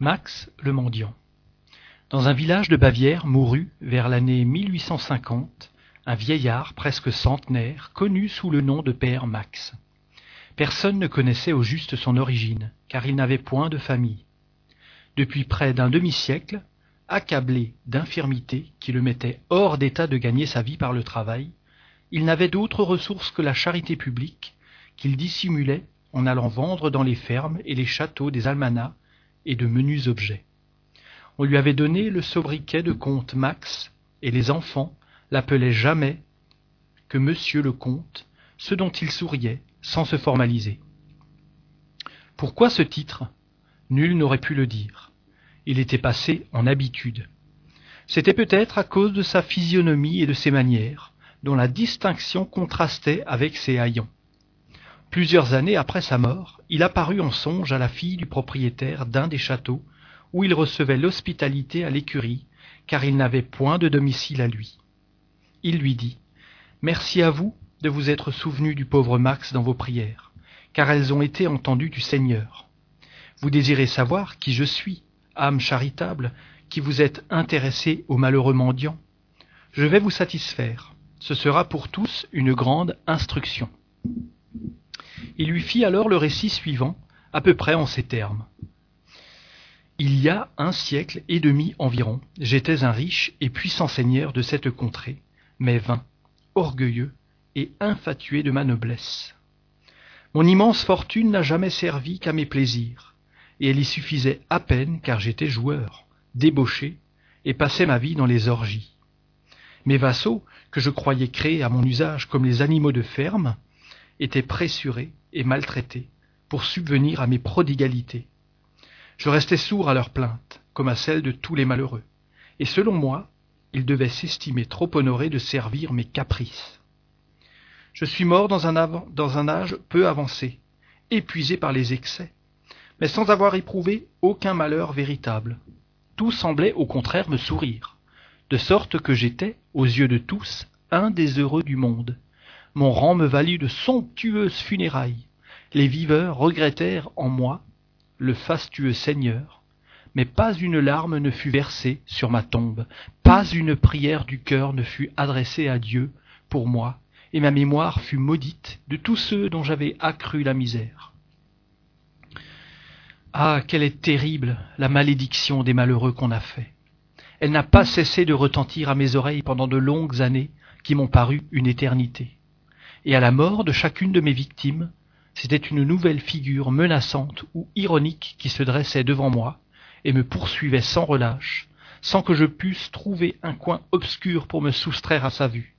Max le mendiant. Dans un village de Bavière mourut, vers l'année 1850, un vieillard presque centenaire, connu sous le nom de Père Max. Personne ne connaissait au juste son origine, car il n'avait point de famille. Depuis près d'un demi-siècle, accablé d'infirmités qui le mettaient hors d'état de gagner sa vie par le travail, il n'avait d'autre ressource que la charité publique, qu'il dissimulait en allant vendre dans les fermes et les châteaux des almanachs de menus objets. On lui avait donné le sobriquet de comte Max, et les enfants l'appelaient jamais que monsieur le comte, ce dont il souriait sans se formaliser. Pourquoi ce titre? Nul n'aurait pu le dire. Il était passé en habitude. C'était peut-être à cause de sa physionomie et de ses manières, dont la distinction contrastait avec ses haillons. Plusieurs années après sa mort, il apparut en songe à la fille du propriétaire d'un des châteaux où il recevait l'hospitalité à l'écurie, car il n'avait point de domicile à lui. Il lui dit Merci à vous de vous être souvenu du pauvre Max dans vos prières, car elles ont été entendues du Seigneur. Vous désirez savoir qui je suis, âme charitable, qui vous êtes intéressé au malheureux mendiant. Je vais vous satisfaire. Ce sera pour tous une grande instruction. Il lui fit alors le récit suivant, à peu près en ces termes. Il y a un siècle et demi environ, j'étais un riche et puissant seigneur de cette contrée, mais vain, orgueilleux et infatué de ma noblesse. Mon immense fortune n'a jamais servi qu'à mes plaisirs, et elle y suffisait à peine car j'étais joueur, débauché, et passais ma vie dans les orgies. Mes vassaux, que je croyais créés à mon usage comme les animaux de ferme, étaient pressurés et maltraités pour subvenir à mes prodigalités. Je restais sourd à leurs plaintes, comme à celles de tous les malheureux, et selon moi, ils devaient s'estimer trop honorés de servir mes caprices. Je suis mort dans un, dans un âge peu avancé, épuisé par les excès, mais sans avoir éprouvé aucun malheur véritable. Tout semblait au contraire me sourire, de sorte que j'étais, aux yeux de tous, un des heureux du monde. Mon rang me valut de somptueuses funérailles. Les viveurs regrettèrent en moi le fastueux Seigneur, mais pas une larme ne fut versée sur ma tombe, pas une prière du cœur ne fut adressée à Dieu pour moi, et ma mémoire fut maudite de tous ceux dont j'avais accru la misère. Ah, quelle est terrible la malédiction des malheureux qu'on a fait. Elle n'a pas cessé de retentir à mes oreilles pendant de longues années qui m'ont paru une éternité. Et à la mort de chacune de mes victimes, c'était une nouvelle figure menaçante ou ironique qui se dressait devant moi et me poursuivait sans relâche, sans que je pusse trouver un coin obscur pour me soustraire à sa vue.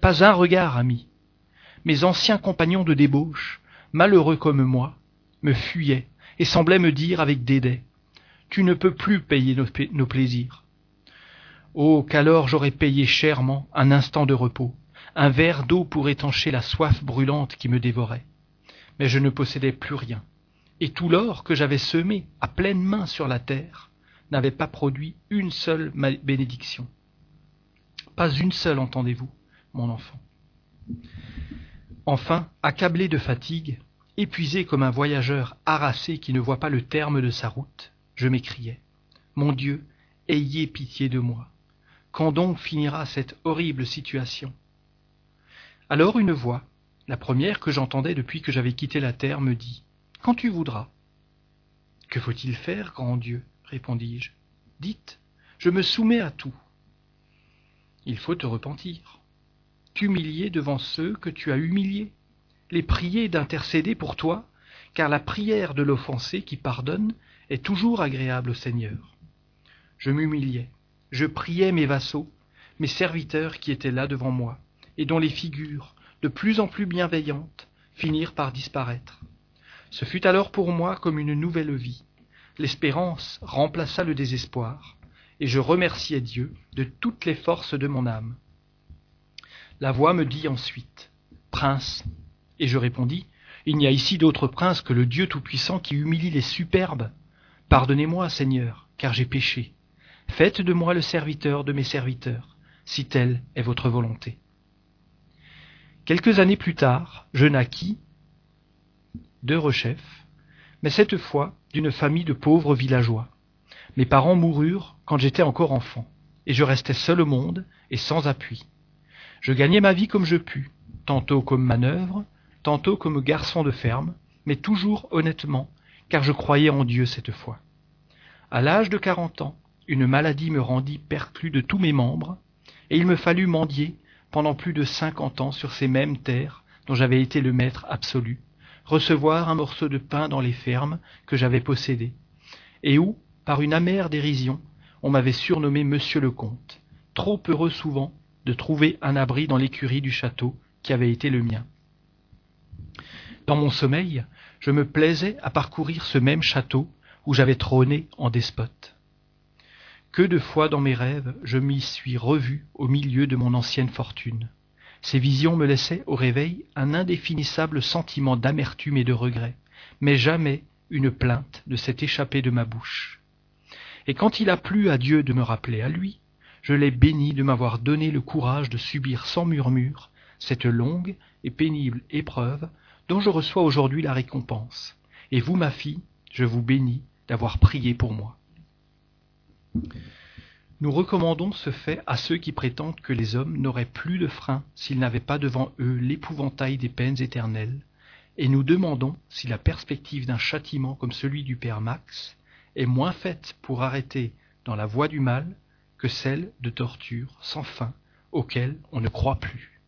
Pas un regard, ami. Mes anciens compagnons de débauche, malheureux comme moi, me fuyaient et semblaient me dire avec dédain Tu ne peux plus payer nos, nos plaisirs. Oh, qu'alors j'aurais payé chèrement un instant de repos, un verre d'eau pour étancher la soif brûlante qui me dévorait. Mais je ne possédais plus rien, et tout l'or que j'avais semé à pleine main sur la terre n'avait pas produit une seule bénédiction. Pas une seule, entendez-vous, mon enfant. Enfin, accablé de fatigue, épuisé comme un voyageur harassé qui ne voit pas le terme de sa route, je m'écriai Mon Dieu, ayez pitié de moi. Quand donc finira cette horrible situation? Alors une voix, la première que j'entendais depuis que j'avais quitté la terre, me dit Quand tu voudras. Que faut-il faire, grand Dieu? répondis-je. Dites, je me soumets à tout. Il faut te repentir, t'humilier devant ceux que tu as humiliés, les prier d'intercéder pour toi, car la prière de l'offensé qui pardonne est toujours agréable au Seigneur. Je m'humiliais, je priais mes vassaux, mes serviteurs qui étaient là devant moi, et dont les figures, de plus en plus bienveillantes, finirent par disparaître. Ce fut alors pour moi comme une nouvelle vie. L'espérance remplaça le désespoir, et je remerciai Dieu de toutes les forces de mon âme. La voix me dit ensuite Prince, et je répondis Il n'y a ici d'autre prince que le Dieu Tout-Puissant qui humilie les superbes. Pardonnez-moi, Seigneur, car j'ai péché. Faites de moi le serviteur de mes serviteurs, si telle est votre volonté. Quelques années plus tard, je naquis, de rechef, mais cette fois d'une famille de pauvres villageois. Mes parents moururent quand j'étais encore enfant, et je restais seul au monde et sans appui. Je gagnais ma vie comme je pus, tantôt comme manœuvre, tantôt comme garçon de ferme, mais toujours honnêtement, car je croyais en Dieu cette fois. À l'âge de quarante ans, une maladie me rendit perclus de tous mes membres, et il me fallut mendier pendant plus de cinquante ans sur ces mêmes terres dont j'avais été le maître absolu, recevoir un morceau de pain dans les fermes que j'avais possédées, et où, par une amère dérision, on m'avait surnommé Monsieur le Comte, trop heureux souvent de trouver un abri dans l'écurie du château qui avait été le mien. Dans mon sommeil, je me plaisais à parcourir ce même château où j'avais trôné en despote. Que de fois dans mes rêves je m'y suis revu au milieu de mon ancienne fortune. Ces visions me laissaient au réveil un indéfinissable sentiment d'amertume et de regret, mais jamais une plainte ne s'est échappée de ma bouche. Et quand il a plu à Dieu de me rappeler à lui, je l'ai béni de m'avoir donné le courage de subir sans murmure cette longue et pénible épreuve dont je reçois aujourd'hui la récompense. Et vous, ma fille, je vous bénis d'avoir prié pour moi. Nous recommandons ce fait à ceux qui prétendent que les hommes n'auraient plus de frein s'ils n'avaient pas devant eux l'épouvantail des peines éternelles, et nous demandons si la perspective d'un châtiment comme celui du père Max est moins faite pour arrêter dans la voie du mal que celle de tortures sans fin auxquelles on ne croit plus.